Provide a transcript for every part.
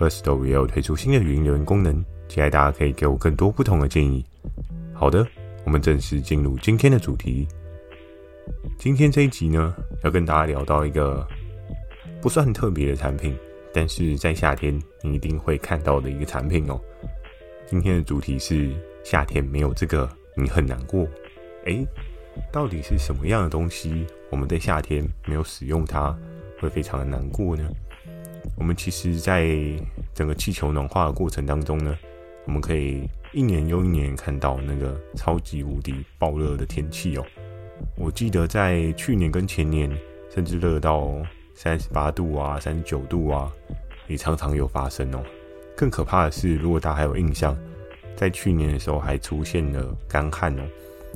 Firstory 也有推出新的语音留言功能，期待大家可以给我更多不同的建议。好的，我们正式进入今天的主题。今天这一集呢，要跟大家聊到一个不算很特别的产品，但是在夏天你一定会看到的一个产品哦。今天的主题是夏天没有这个你很难过。诶，到底是什么样的东西，我们在夏天没有使用它，会非常的难过呢？我们其实，在整个气球暖化的过程当中呢，我们可以一年又一年看到那个超级无敌爆热的天气哦。我记得在去年跟前年，甚至热到三十八度啊、三十九度啊，也常常有发生哦。更可怕的是，如果大家还有印象，在去年的时候还出现了干旱哦。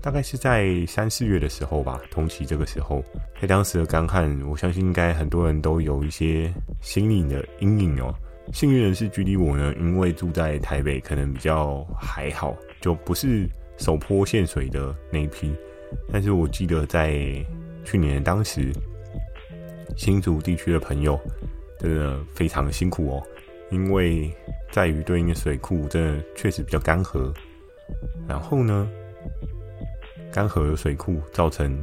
大概是在三四月的时候吧，同期这个时候，在当时的干旱，我相信应该很多人都有一些心理的阴影哦。幸运的是，距离我呢，因为住在台北，可能比较还好，就不是首坡限水的那一批。但是我记得在去年当时，新竹地区的朋友真的非常辛苦哦，因为在于对应的水库真的确实比较干涸，然后呢，干涸的水库造成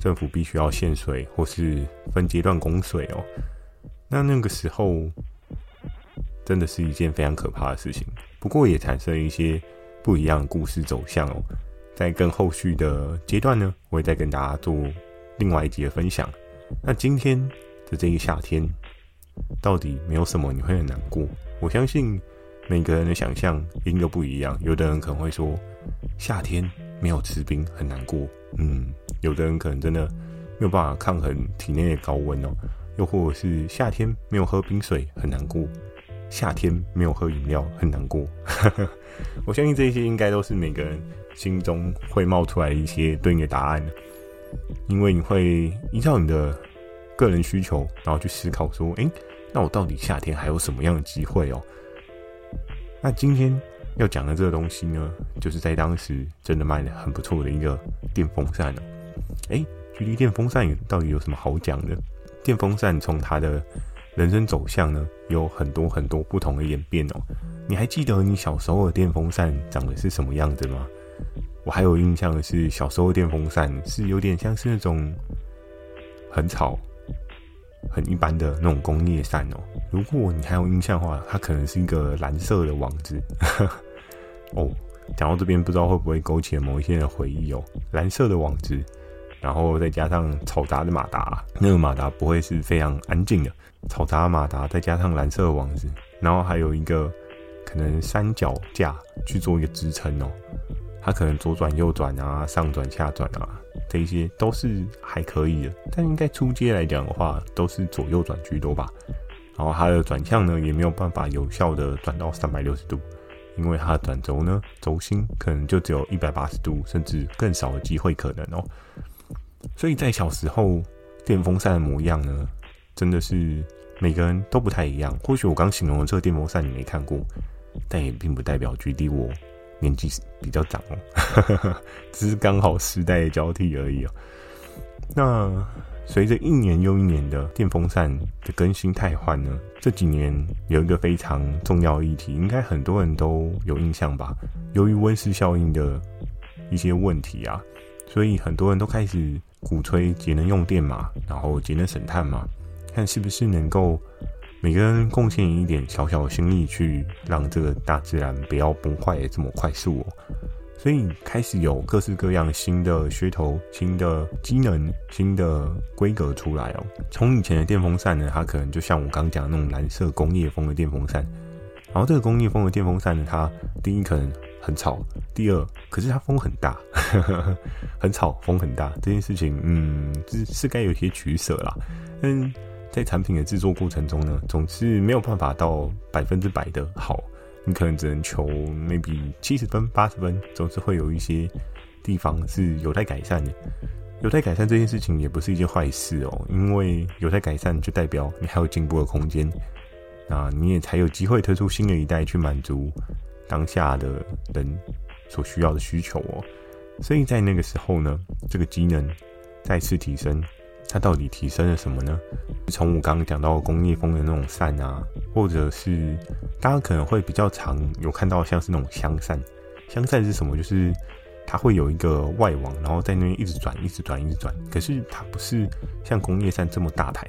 政府必须要限水或是分阶段供水哦。那那个时候真的是一件非常可怕的事情。不过也产生一些不一样的故事走向哦。在更后续的阶段呢，我会再跟大家做另外一集的分享。那今天的这个夏天，到底没有什么你会很难过？我相信每个人的想象一定都不一样。有的人可能会说，夏天。没有吃冰很难过，嗯，有的人可能真的没有办法抗衡体内的高温哦，又或者是夏天没有喝冰水很难过，夏天没有喝饮料很难过。我相信这些应该都是每个人心中会冒出来一些对应的答案，因为你会依照你的个人需求，然后去思考说，诶，那我到底夏天还有什么样的机会哦？那今天。要讲的这个东西呢，就是在当时真的卖的很不错的一个电风扇哦。哎，距离电风扇到底有什么好讲的？电风扇从它的人生走向呢，有很多很多不同的演变哦。你还记得你小时候的电风扇长得是什么样子吗？我还有印象的是，小时候的电风扇是有点像是那种很吵。很一般的那种工业扇哦，如果你还有印象的话，它可能是一个蓝色的网子。哦，讲到这边，不知道会不会勾起了某一些人的回忆哦。蓝色的网子，然后再加上嘈杂的马达，那个马达不会是非常安静的。嘈杂的马达再加上蓝色的网子，然后还有一个可能三脚架去做一个支撑哦。它可能左转右转啊，上转下转啊。这一些都是还可以的，但应该出街来讲的话，都是左右转居多吧。然后它的转向呢，也没有办法有效的转到三百六十度，因为它的转轴呢，轴心可能就只有一百八十度，甚至更少的机会可能哦。所以在小时候，电风扇的模样呢，真的是每个人都不太一样。或许我刚形容的这个电风扇你没看过，但也并不代表距离我。年纪比较长哦，只是刚好时代的交替而已哦。那随着一年又一年的电风扇的更新汰换呢，这几年有一个非常重要的议题，应该很多人都有印象吧？由于温室效应的一些问题啊，所以很多人都开始鼓吹节能用电嘛，然后节能省碳嘛，看是不是能够。每个人贡献一点小小的心力，去让这个大自然不要崩坏这么快速哦。所以开始有各式各样新的噱头、新的机能、新的规格出来哦。从以前的电风扇呢，它可能就像我刚讲的那种蓝色工业风的电风扇。然后这个工业风的电风扇呢，它第一可能很吵，第二可是它风很大，很吵，风很大这件事情，嗯，是是该有些取舍啦。嗯。在产品的制作过程中呢，总是没有办法到百分之百的好，你可能只能求 maybe 七十分、八十分，总是会有一些地方是有待改善的。有待改善这件事情也不是一件坏事哦，因为有待改善就代表你还有进步的空间，那你也才有机会推出新的一代去满足当下的人所需要的需求哦。所以在那个时候呢，这个机能再次提升，它到底提升了什么呢？从我刚刚讲到工业风的那种扇啊，或者是大家可能会比较常有看到像是那种香扇，香扇是什么？就是。它会有一个外网，然后在那边一直转，一直转，一直转。可是它不是像工业扇这么大台，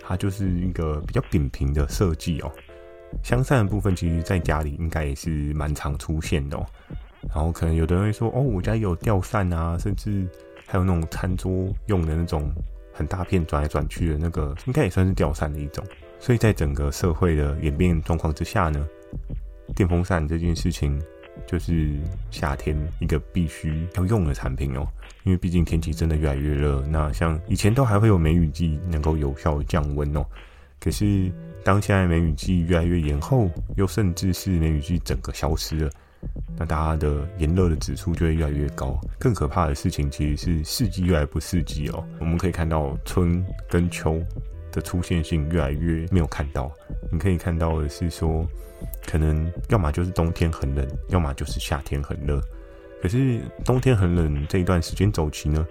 它就是一个比较扁平的设计哦。香扇的部分，其实在家里应该也是蛮常出现的哦。然后可能有的人会说，哦，我家有吊扇啊，甚至还有那种餐桌用的那种很大片转来转去的那个，应该也算是吊扇的一种。所以在整个社会的演变状况之下呢，电风扇这件事情。就是夏天一个必须要用的产品哦，因为毕竟天气真的越来越热。那像以前都还会有梅雨季能够有效降温哦，可是当现在梅雨季越来越延后，又甚至是梅雨季整个消失了，那大家的炎热的指数就会越来越高。更可怕的事情其实是四季越来不四季哦，我们可以看到春跟秋的出现性越来越没有看到。你可以看到的是说。可能要么就是冬天很冷，要么就是夏天很热。可是冬天很冷这一段时间走期呢，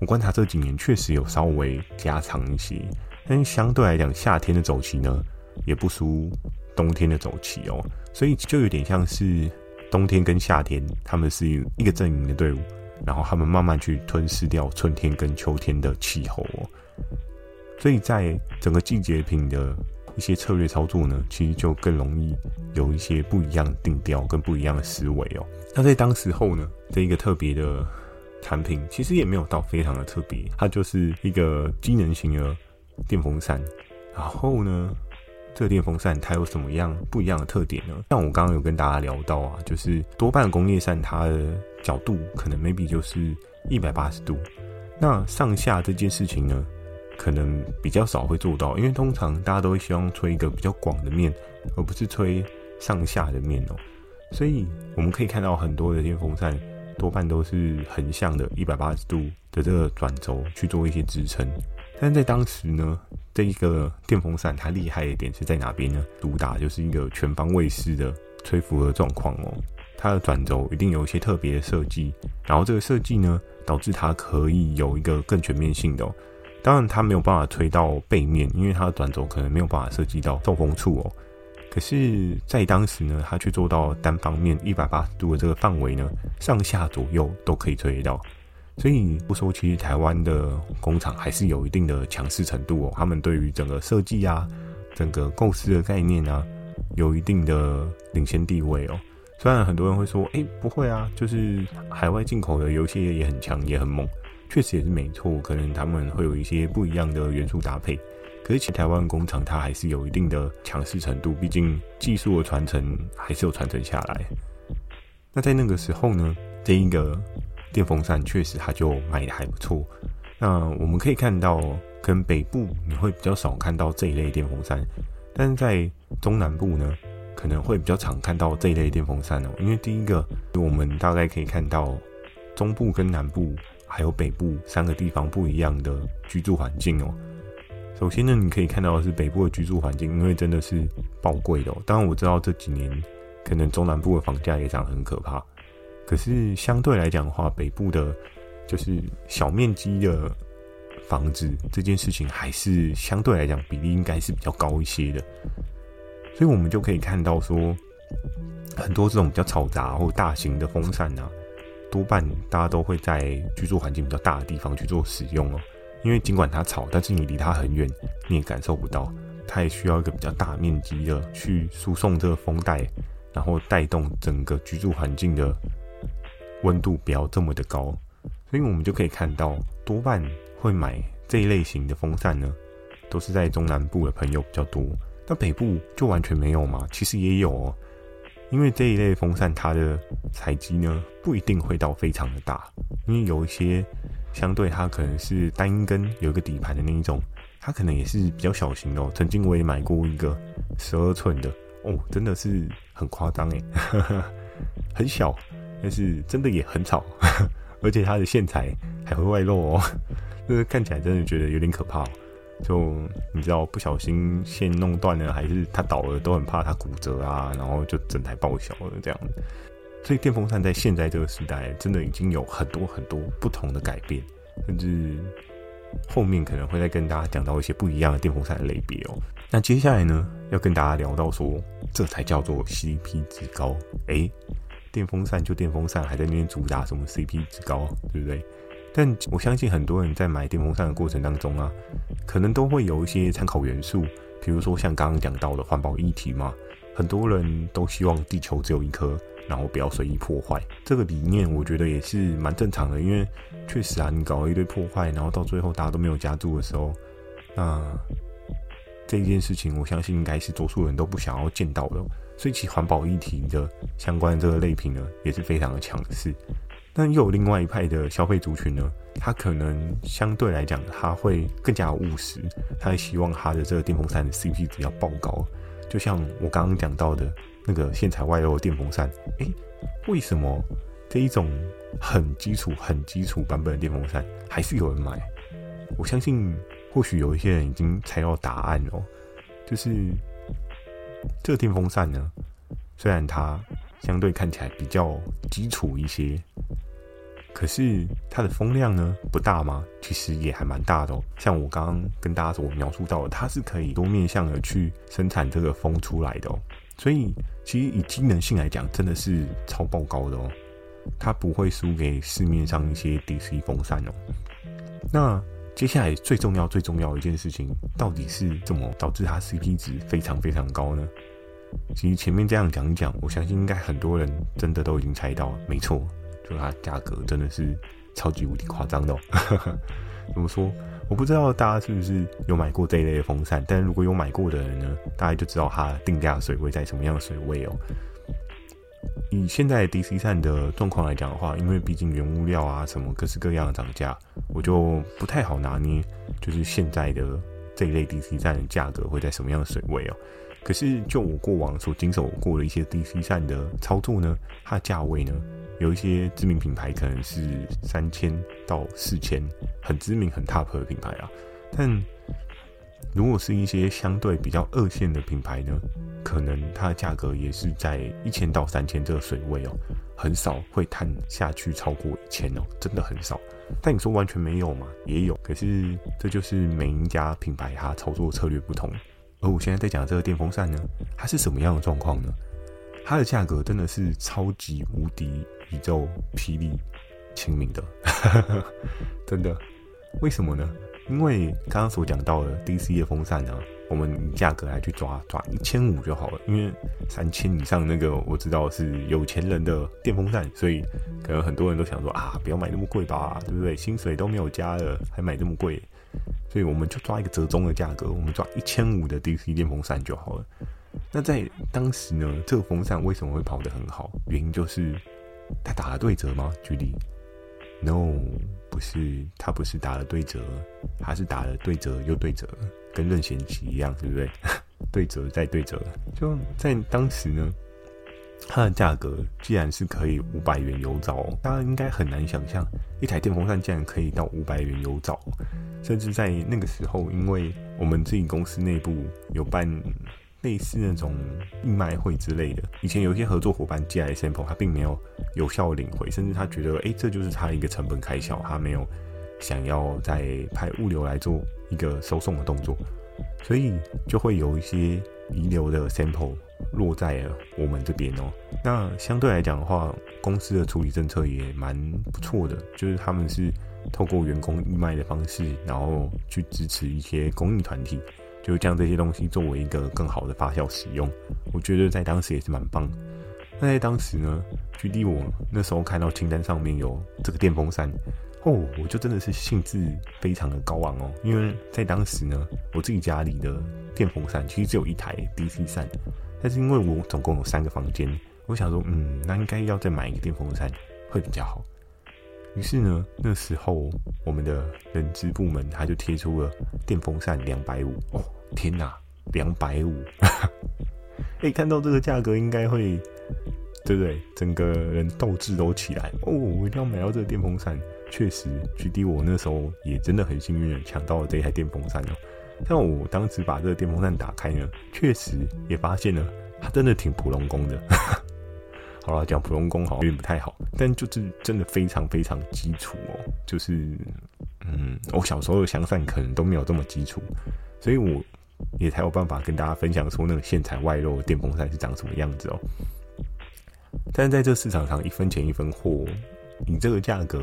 我观察这几年确实有稍微加长一些。但相对来讲，夏天的走期呢，也不输冬天的走期哦。所以就有点像是冬天跟夏天，他们是一个阵营的队伍，然后他们慢慢去吞噬掉春天跟秋天的气候哦。所以在整个季节品的。一些策略操作呢，其实就更容易有一些不一样的定调跟不一样的思维哦。那在当时候呢，这一个特别的产品，其实也没有到非常的特别，它就是一个机能型的电风扇。然后呢，这个电风扇它有什么样不一样的特点呢？像我刚刚有跟大家聊到啊，就是多半工业扇它的角度可能 maybe 就是一百八十度，那上下这件事情呢，可能比较少会做到，因为通常大家都会希望吹一个比较广的面，而不是吹上下的面哦。所以我们可以看到很多的电风扇多半都是横向的一百八十度的这个转轴去做一些支撑。但是在当时呢，这一个电风扇它厉害的点是在哪边呢？主打就是一个全方位式的吹拂的状况哦。它的转轴一定有一些特别的设计，然后这个设计呢，导致它可以有一个更全面性的哦。当然，它没有办法吹到背面，因为它的转轴可能没有办法设计到受风处哦。可是，在当时呢，它却做到单方面一百八十度的这个范围呢，上下左右都可以吹得到。所以，不说其实台湾的工厂还是有一定的强势程度哦。他们对于整个设计啊、整个构思的概念啊，有一定的领先地位哦。虽然很多人会说，哎，不会啊，就是海外进口的游戏也很强，也很猛。确实也是没错，可能他们会有一些不一样的元素搭配，可是其实台湾工厂它还是有一定的强势程度，毕竟技术的传承还是有传承下来。那在那个时候呢，这一个电风扇确实它就卖的还不错。那我们可以看到，跟北部你会比较少看到这一类电风扇，但是在中南部呢，可能会比较常看到这一类电风扇哦。因为第一个，我们大概可以看到中部跟南部。还有北部三个地方不一样的居住环境哦。首先呢，你可以看到的是北部的居住环境，因为真的是爆贵的哦。当然我知道这几年可能中南部的房价也涨很可怕，可是相对来讲的话，北部的就是小面积的房子这件事情，还是相对来讲比例应该是比较高一些的。所以我们就可以看到说，很多这种比较嘈杂或大型的风扇啊。多半大家都会在居住环境比较大的地方去做使用哦，因为尽管它吵，但是你离它很远，你也感受不到。它也需要一个比较大面积的去输送这个风带，然后带动整个居住环境的温度不要这么的高。所以我们就可以看到，多半会买这一类型的风扇呢，都是在中南部的朋友比较多。那北部就完全没有吗？其实也有哦。因为这一类风扇，它的采积呢不一定会到非常的大，因为有一些相对它可能是单根有一个底盘的那一种，它可能也是比较小型的哦。曾经我也买过一个十二寸的哦，真的是很夸张诶，很小，但是真的也很吵，而且它的线材还会外露哦，就是看起来真的觉得有点可怕。就你知道，不小心线弄断了，还是它倒了，都很怕它骨折啊，然后就整台报销了这样。所以电风扇在现在这个时代，真的已经有很多很多不同的改变，甚至后面可能会再跟大家讲到一些不一样的电风扇的类别哦。那接下来呢，要跟大家聊到说，这才叫做 CP 值高。诶，电风扇就电风扇，还在那边主打什么 CP 值高，对不对？但我相信很多人在买电风扇的过程当中啊，可能都会有一些参考元素，比如说像刚刚讲到的环保议题嘛，很多人都希望地球只有一颗，然后不要随意破坏。这个理念我觉得也是蛮正常的，因为确实啊，你搞了一堆破坏，然后到最后大家都没有家住的时候，那这件事情我相信应该是多数人都不想要见到的。所以其环保议题的相关这个类品呢，也是非常的强势。但又有另外一派的消费族群呢，他可能相对来讲，他会更加务实，他希望他的这个电风扇的 CP 值要爆高。就像我刚刚讲到的那个线材外露的电风扇，诶，为什么这一种很基础、很基础版本的电风扇还是有人买？我相信，或许有一些人已经猜到答案哦，就是这个电风扇呢，虽然它相对看起来比较基础一些。可是它的风量呢，不大吗？其实也还蛮大的哦。像我刚刚跟大家所描述到的，它是可以多面向的去生产这个风出来的哦。所以其实以机能性来讲，真的是超爆高的哦。它不会输给市面上一些 DC 风扇哦。那接下来最重要最重要一件事情，到底是怎么导致它 CP 值非常非常高呢？其实前面这样讲一讲，我相信应该很多人真的都已经猜到了，没错。就它价格真的是超级无敌夸张的哦，怎么说？我不知道大家是不是有买过这一类的风扇，但如果有买过的人呢，大概就知道它定价水位在什么样的水位哦。以现在 DC 扇的状况来讲的话，因为毕竟原物料啊什么各式各样的涨价，我就不太好拿捏，就是现在的这一类 DC 扇的价格会在什么样的水位哦。可是就我过往所经手过的一些 DC 扇的操作呢，它的价位呢？有一些知名品牌可能是三千到四千，很知名、很 top 的品牌啊。但如果是一些相对比较二线的品牌呢，可能它的价格也是在一千到三千这个水位哦，很少会探下去超过一千哦，真的很少。但你说完全没有嘛？也有。可是这就是每一家品牌它操作策略不同。而我现在在讲这个电风扇呢，它是什么样的状况呢？它的价格真的是超级无敌宇宙霹雳亲民的，真的？为什么呢？因为刚刚所讲到的 DC 的风扇呢，我们价格来去抓抓一千五就好了。因为三千以上那个我知道是有钱人的电风扇，所以可能很多人都想说啊，不要买那么贵吧，对不对？薪水都没有加了，还买这么贵，所以我们就抓一个折中的价格，我们抓一千五的 DC 电风扇就好了。那在当时呢，这个风扇为什么会跑得很好？原因就是它打了对折吗？举例？No，不是，它不是打了对折，它是打了对折又对折，跟任贤齐一样，对不对？对折再对折，就在当时呢，它的价格既然是可以五百元有找，大家应该很难想象一台电风扇竟然可以到五百元有找，甚至在那个时候，因为我们自己公司内部有办。类似那种义卖会之类的，以前有一些合作伙伴寄来 sample，他并没有有效领回，甚至他觉得，诶、欸，这就是他一个成本开销，他没有想要再派物流来做一个收送的动作，所以就会有一些遗留的 sample 落在了我们这边哦。那相对来讲的话，公司的处理政策也蛮不错的，就是他们是透过员工义卖的方式，然后去支持一些公益团体。就将这些东西作为一个更好的发酵使用，我觉得在当时也是蛮棒。那在当时呢，举例我那时候看到清单上面有这个电风扇，哦，我就真的是兴致非常的高昂哦。因为在当时呢，我自己家里的电风扇其实只有一台 DC 扇，但是因为我总共有三个房间，我想说，嗯，那应该要再买一个电风扇会比较好。于是呢，那时候我们的人资部门他就贴出了电风扇两百五哦，天哪，两百五！哎，看到这个价格应该会，对不对？整个人斗志都起来哦，我一定要买到这个电风扇。确实，GD 我那时候也真的很幸运的抢到了这一台电风扇哦。但我当时把这个电风扇打开呢，确实也发现了，它真的挺普龙工的。好了，讲普龙工好像有点不太好，但就是真的非常非常基础哦。就是，嗯，我小时候的香扇可能都没有这么基础，所以我也才有办法跟大家分享说那个线材外露的电风扇是长什么样子哦。但是在这市场上，一分钱一分货，你这个价格。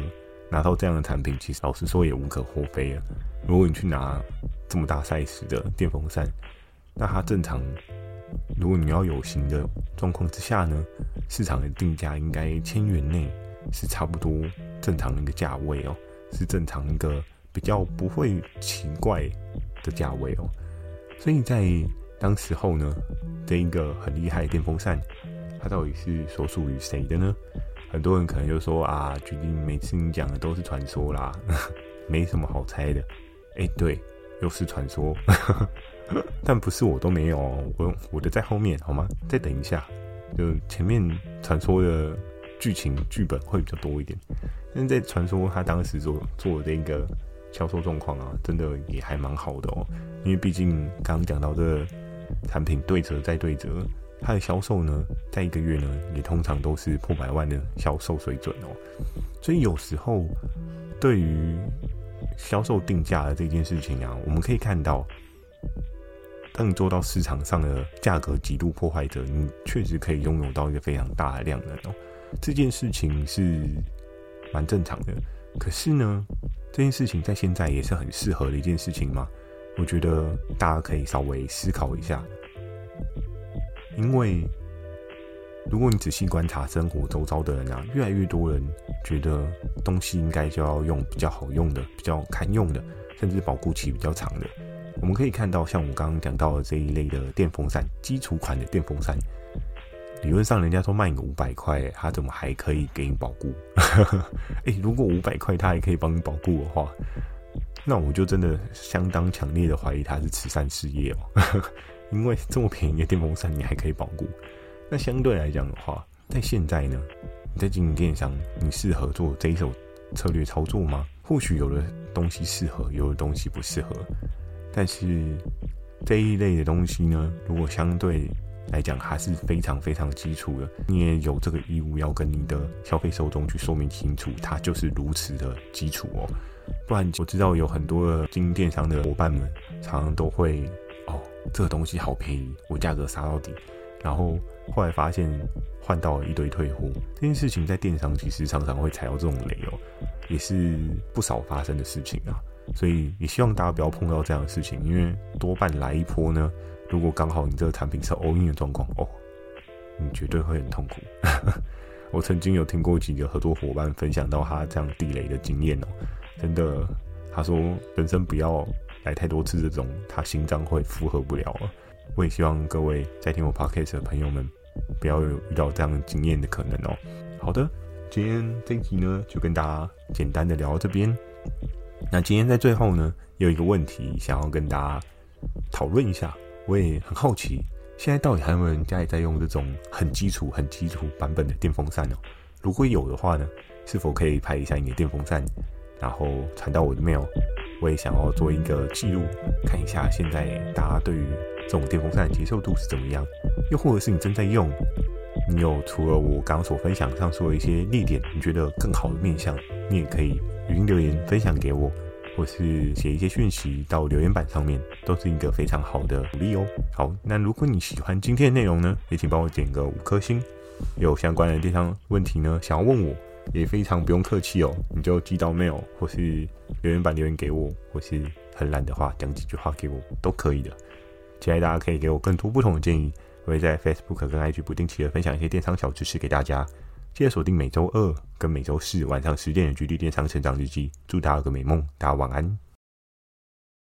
拿到这样的产品，其实老实说也无可厚非啊。如果你去拿这么大 size 的电风扇，那它正常，如果你要有型的状况之下呢，市场的定价应该千元内是差不多正常的一个价位哦，是正常一个比较不会奇怪的价位哦。所以在当时候呢，这一个很厉害的电风扇，它到底是所属于谁的呢？很多人可能就说啊，决定每次你讲的都是传说啦，没什么好猜的。哎、欸，对，又是传说，但不是我都没有，我我的在后面好吗？再等一下，就前面传说的剧情剧本会比较多一点。但在传说他当时做做的一个销售状况啊，真的也还蛮好的哦，因为毕竟刚刚讲到这个产品对折再对折。它的销售呢，在一个月呢，也通常都是破百万的销售水准哦。所以有时候对于销售定价的这件事情啊，我们可以看到，当你做到市场上的价格极度破坏者，你确实可以拥有到一个非常大的量能哦。这件事情是蛮正常的。可是呢，这件事情在现在也是很适合的一件事情吗？我觉得大家可以稍微思考一下。因为，如果你仔细观察生活周遭的人啊，越来越多人觉得东西应该就要用比较好用的、比较堪用的，甚至保固期比较长的。我们可以看到，像我刚刚讲到的这一类的电风扇，基础款的电风扇，理论上人家说卖你五百块，他怎么还可以给你保固？哎，如果五百块他还可以帮你保固的话，那我就真的相当强烈的怀疑他是慈善事业哦。因为这么便宜的电风扇，你还可以保固。那相对来讲的话，在现在呢，你在经营电商，你适合做这一手策略操作吗？或许有的东西适合，有的东西不适合。但是这一类的东西呢，如果相对来讲还是非常非常基础的，你也有这个义务要跟你的消费受众去说明清楚，它就是如此的基础哦。不然我知道有很多的经营电商的伙伴们，常常都会哦。这个东西好便宜，我价格杀到底，然后后来发现换到了一堆退货。这件事情在电商其实常常会踩到这种雷哦，也是不少发生的事情啊。所以也希望大家不要碰到这样的事情，因为多半来一波呢，如果刚好你这个产品是 all in 的状况哦，你绝对会很痛苦。我曾经有听过几个合作伙伴分享到他这样地雷的经验哦，真的，他说人生不要。来太多次这种，他心脏会负荷不了了。我也希望各位在听我 podcast 的朋友们，不要有遇到这样经验的可能哦。好的，今天这一集呢，就跟大家简单的聊到这边。那今天在最后呢，有一个问题想要跟大家讨论一下。我也很好奇，现在到底还有没有人家里在用这种很基础、很基础版本的电风扇哦？如果有的话呢，是否可以拍一下你的电风扇，然后传到我的 mail？我也想要做一个记录，看一下现在大家对于这种电风扇的接受度是怎么样，又或者是你正在用，你有除了我刚刚所分享上说的一些列点，你觉得更好的面向，你也可以语音留言分享给我，或是写一些讯息到留言板上面，都是一个非常好的鼓励哦。好，那如果你喜欢今天的内容呢，也请帮我点个五颗星。有相关的电商问题呢，想要问我。也非常不用客气哦，你就寄到 mail 或是留言板留言给我，或是很懒的话讲几句话给我都可以的。期待大家可以给我更多不同的建议，我会在 Facebook 跟 IG 不定期的分享一些电商小知识给大家。记得锁定每周二跟每周四晚上十点的《局地电商成长日记》，祝大家有个美梦，大家晚安。